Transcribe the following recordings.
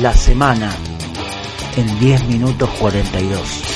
La semana en 10 minutos 42.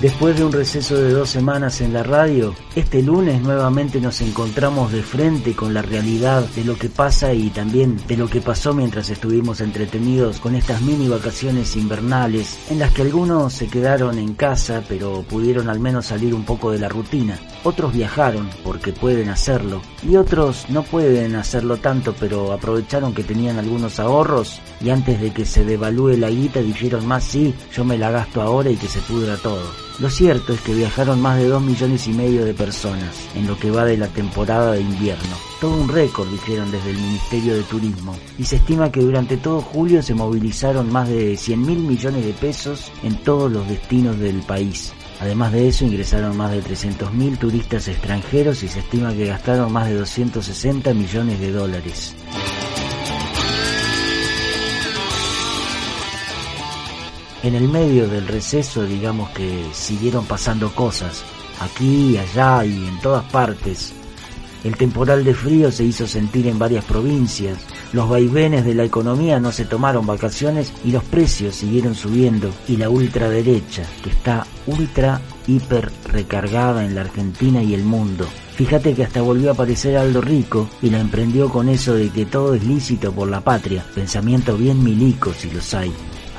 Después de un receso de dos semanas en la radio, este lunes nuevamente nos encontramos de frente con la realidad de lo que pasa y también de lo que pasó mientras estuvimos entretenidos con estas mini vacaciones invernales en las que algunos se quedaron en casa pero pudieron al menos salir un poco de la rutina. Otros viajaron porque pueden hacerlo y otros no pueden hacerlo tanto pero aprovecharon que tenían algunos ahorros y antes de que se devalúe la guita dijeron más sí, yo me la gasto ahora y que se pudra todo. Lo cierto es que viajaron más de 2 millones y medio de personas en lo que va de la temporada de invierno. Todo un récord, dijeron desde el Ministerio de Turismo. Y se estima que durante todo julio se movilizaron más de 100 mil millones de pesos en todos los destinos del país. Además de eso, ingresaron más de 300.000 turistas extranjeros y se estima que gastaron más de 260 millones de dólares. En el medio del receso, digamos que siguieron pasando cosas, aquí, allá y en todas partes. El temporal de frío se hizo sentir en varias provincias, los vaivenes de la economía no se tomaron vacaciones y los precios siguieron subiendo y la ultraderecha, que está ultra hiper recargada en la Argentina y el mundo. Fíjate que hasta volvió a aparecer Aldo Rico y la emprendió con eso de que todo es lícito por la patria, pensamiento bien milico si los hay.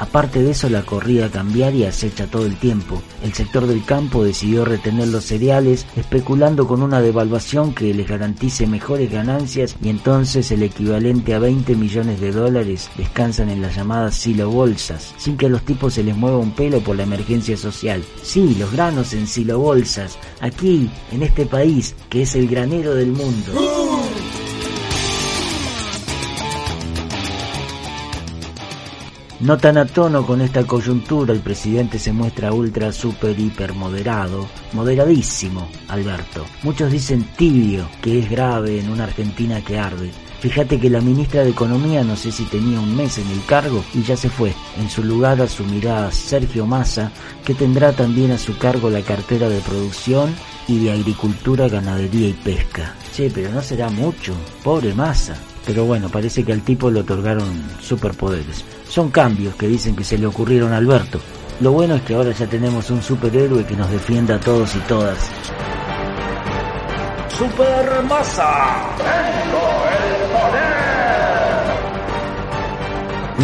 Aparte de eso, la corrida a cambiar y acecha todo el tiempo. El sector del campo decidió retener los cereales, especulando con una devaluación que les garantice mejores ganancias y entonces el equivalente a 20 millones de dólares descansan en las llamadas silo bolsas, sin que a los tipos se les mueva un pelo por la emergencia social. Sí, los granos en silo bolsas, aquí, en este país, que es el granero del mundo. No tan a tono con esta coyuntura, el presidente se muestra ultra, super, hiper moderado, moderadísimo, Alberto. Muchos dicen tibio, que es grave en una Argentina que arde. Fíjate que la ministra de Economía no sé si tenía un mes en el cargo y ya se fue. En su lugar asumirá Sergio Massa, que tendrá también a su cargo la cartera de producción y de agricultura, ganadería y pesca. Che, pero no será mucho. Pobre Massa. Pero bueno, parece que al tipo le otorgaron superpoderes. Son cambios que dicen que se le ocurrieron a Alberto. Lo bueno es que ahora ya tenemos un superhéroe que nos defienda a todos y todas. Super Masa, el poder.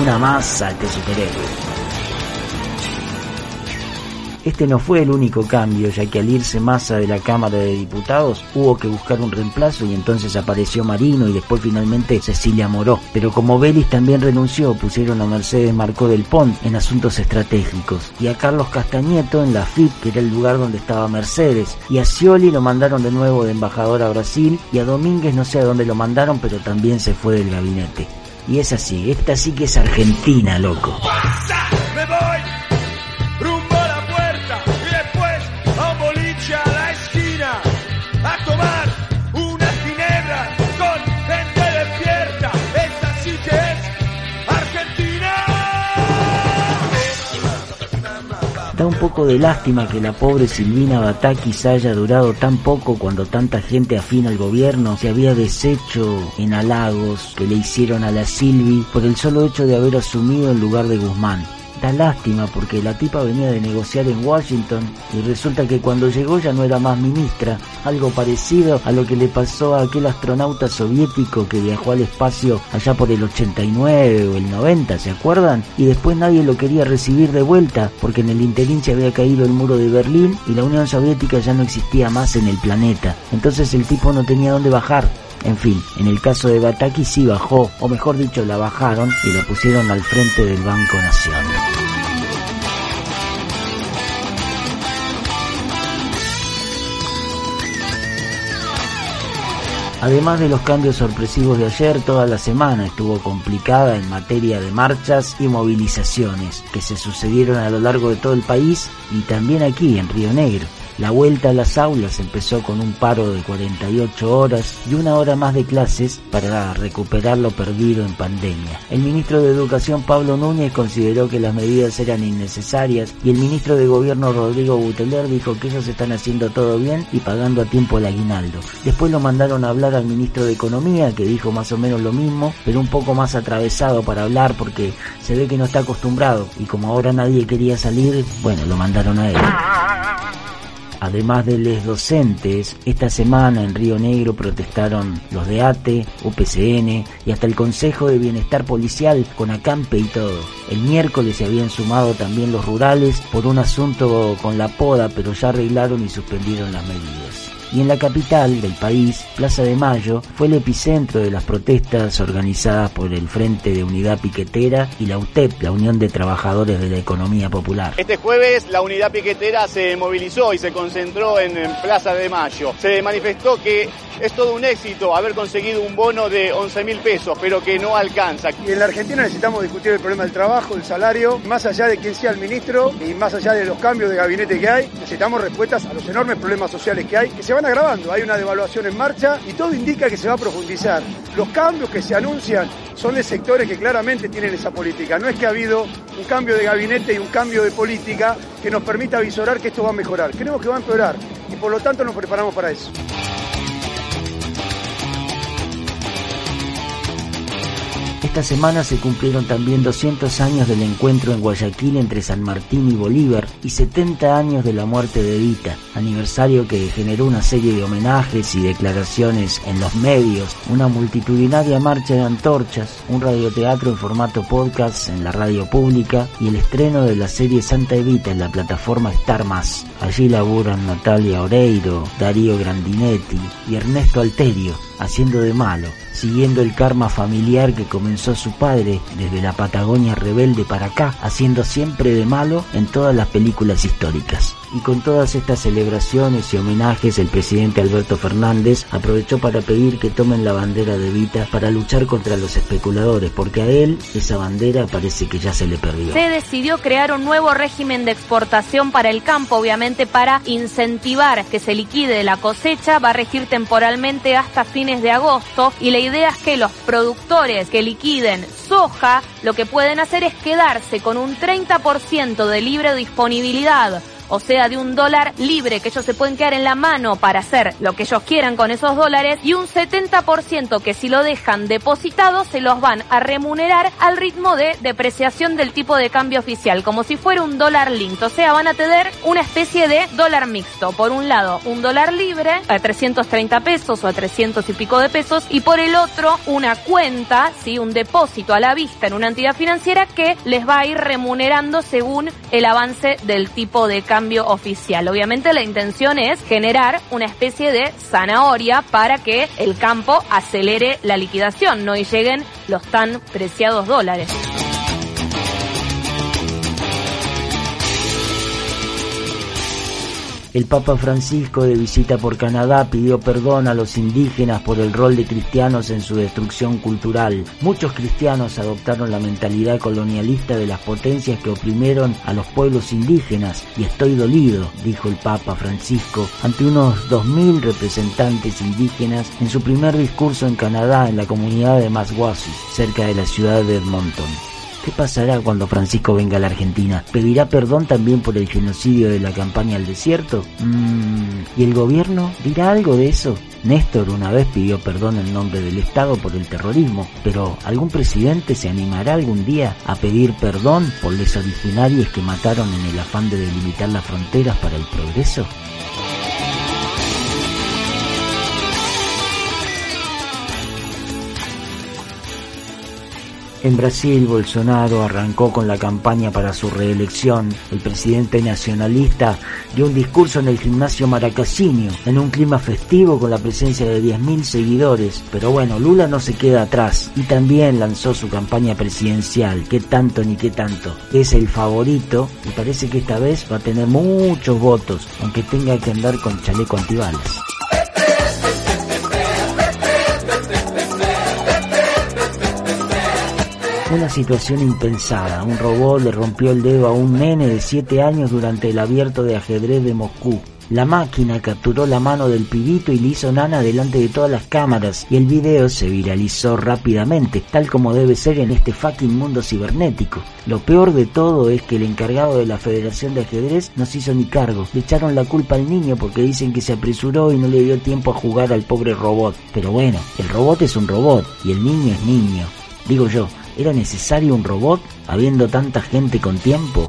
Una masa de superhéroe. Este no fue el único cambio, ya que al irse Massa de la Cámara de Diputados hubo que buscar un reemplazo y entonces apareció Marino y después finalmente Cecilia Moró. Pero como Vélez también renunció, pusieron a Mercedes Marcó del Pont en asuntos estratégicos y a Carlos Castañeto en la FIP, que era el lugar donde estaba Mercedes, y a Scioli lo mandaron de nuevo de embajador a Brasil y a Domínguez no sé a dónde lo mandaron, pero también se fue del gabinete. Y es así, esta sí que es Argentina, loco. Da un poco de lástima que la pobre Silvina Batakis haya durado tan poco cuando tanta gente afín al gobierno se había deshecho en halagos que le hicieron a la Silvi por el solo hecho de haber asumido el lugar de Guzmán. Da lástima porque la tipa venía de negociar en Washington y resulta que cuando llegó ya no era más ministra, algo parecido a lo que le pasó a aquel astronauta soviético que viajó al espacio allá por el 89 o el 90, ¿se acuerdan? Y después nadie lo quería recibir de vuelta porque en el interín se había caído el muro de Berlín y la Unión Soviética ya no existía más en el planeta. Entonces el tipo no tenía dónde bajar en fin, en el caso de Bataki sí bajó, o mejor dicho, la bajaron y la pusieron al frente del Banco Nación. Además de los cambios sorpresivos de ayer, toda la semana estuvo complicada en materia de marchas y movilizaciones que se sucedieron a lo largo de todo el país y también aquí en Río Negro. La vuelta a las aulas empezó con un paro de 48 horas y una hora más de clases para recuperar lo perdido en pandemia. El ministro de Educación Pablo Núñez consideró que las medidas eran innecesarias y el ministro de Gobierno Rodrigo Buteler dijo que ellos están haciendo todo bien y pagando a tiempo el aguinaldo. Después lo mandaron a hablar al ministro de Economía que dijo más o menos lo mismo, pero un poco más atravesado para hablar porque se ve que no está acostumbrado y como ahora nadie quería salir, bueno, lo mandaron a él. Además de los docentes, esta semana en Río Negro protestaron los de ATE, UPCN y hasta el Consejo de Bienestar Policial con acampe y todo. El miércoles se habían sumado también los rurales por un asunto con la poda, pero ya arreglaron y suspendieron las medidas y en la capital del país, Plaza de Mayo, fue el epicentro de las protestas organizadas por el Frente de Unidad Piquetera y la UTEP, la Unión de Trabajadores de la Economía Popular. Este jueves la Unidad Piquetera se movilizó y se concentró en, Plaza de Mayo. Se manifestó que es todo un éxito haber conseguido un bono de 11 mil pesos, pero que no alcanza. Y en la Argentina necesitamos discutir el problema del trabajo, el salario, más allá de quién sea el ministro y más allá de los cambios de gabinete que hay, necesitamos respuestas a los enormes problemas sociales que hay, que se van agravando. Hay una devaluación en marcha y todo indica que se va a profundizar. Los cambios que se anuncian son de sectores que claramente tienen esa política. No es que ha habido un cambio de gabinete y un cambio de política que nos permita visorar que esto va a mejorar. Creemos que va a empeorar y por lo tanto nos preparamos para eso. Esta semana se cumplieron también 200 años del encuentro en Guayaquil entre San Martín y Bolívar y 70 años de la muerte de Evita, aniversario que generó una serie de homenajes y declaraciones en los medios, una multitudinaria marcha de antorchas, un radioteatro en formato podcast en la radio pública y el estreno de la serie Santa Evita en la plataforma Star Más. Allí laburan Natalia Oreiro, Darío Grandinetti y Ernesto Alterio, haciendo de malo, siguiendo el karma familiar que comenzó su padre desde la Patagonia rebelde para acá, haciendo siempre de malo en todas las películas históricas. Y con todas estas celebraciones y homenajes, el presidente Alberto Fernández aprovechó para pedir que tomen la bandera de Vita para luchar contra los especuladores, porque a él esa bandera parece que ya se le perdió. Se decidió crear un nuevo régimen de exportación para el campo, obviamente para incentivar que se liquide la cosecha, va a regir temporalmente hasta de agosto y la idea es que los productores que liquiden soja lo que pueden hacer es quedarse con un 30% de libre disponibilidad o sea, de un dólar libre que ellos se pueden quedar en la mano para hacer lo que ellos quieran con esos dólares y un 70% que si lo dejan depositado se los van a remunerar al ritmo de depreciación del tipo de cambio oficial, como si fuera un dólar linked, o sea, van a tener una especie de dólar mixto. Por un lado, un dólar libre a 330 pesos o a 300 y pico de pesos y por el otro, una cuenta, ¿sí? un depósito a la vista en una entidad financiera que les va a ir remunerando según el avance del tipo de cambio oficial. Obviamente la intención es generar una especie de zanahoria para que el campo acelere la liquidación, no y lleguen los tan preciados dólares. El Papa Francisco de visita por Canadá pidió perdón a los indígenas por el rol de cristianos en su destrucción cultural. Muchos cristianos adoptaron la mentalidad colonialista de las potencias que oprimieron a los pueblos indígenas y estoy dolido, dijo el Papa Francisco ante unos 2.000 representantes indígenas en su primer discurso en Canadá en la comunidad de Maswazi, cerca de la ciudad de Edmonton. ¿Qué pasará cuando Francisco venga a la Argentina? ¿Pedirá perdón también por el genocidio de la campaña al desierto? Mm, ¿Y el gobierno dirá algo de eso? Néstor una vez pidió perdón en nombre del Estado por el terrorismo, pero ¿algún presidente se animará algún día a pedir perdón por los originarios que mataron en el afán de delimitar las fronteras para el progreso? En Brasil, Bolsonaro arrancó con la campaña para su reelección. El presidente nacionalista dio un discurso en el gimnasio Maracasinho, en un clima festivo con la presencia de 10.000 seguidores. Pero bueno, Lula no se queda atrás y también lanzó su campaña presidencial. ¿Qué tanto ni qué tanto? Es el favorito y parece que esta vez va a tener muchos votos, aunque tenga que andar con chaleco antibalas. Una situación impensada. Un robot le rompió el dedo a un nene de 7 años durante el abierto de ajedrez de Moscú. La máquina capturó la mano del pibito y le hizo nana delante de todas las cámaras y el video se viralizó rápidamente, tal como debe ser en este fucking mundo cibernético. Lo peor de todo es que el encargado de la Federación de Ajedrez no se hizo ni cargo. Le echaron la culpa al niño porque dicen que se apresuró y no le dio tiempo a jugar al pobre robot. Pero bueno, el robot es un robot y el niño es niño. Digo yo, ¿era necesario un robot habiendo tanta gente con tiempo?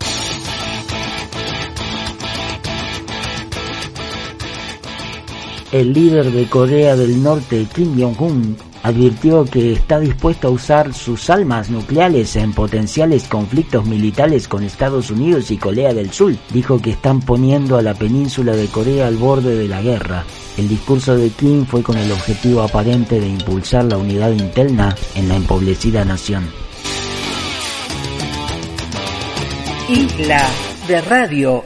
El líder de Corea del Norte, Kim Jong-un, advirtió que está dispuesto a usar sus almas nucleares en potenciales conflictos militares con Estados Unidos y Corea del Sur. Dijo que están poniendo a la península de Corea al borde de la guerra. El discurso de Kim fue con el objetivo aparente de impulsar la unidad interna en la empobrecida nación. Isla de Radio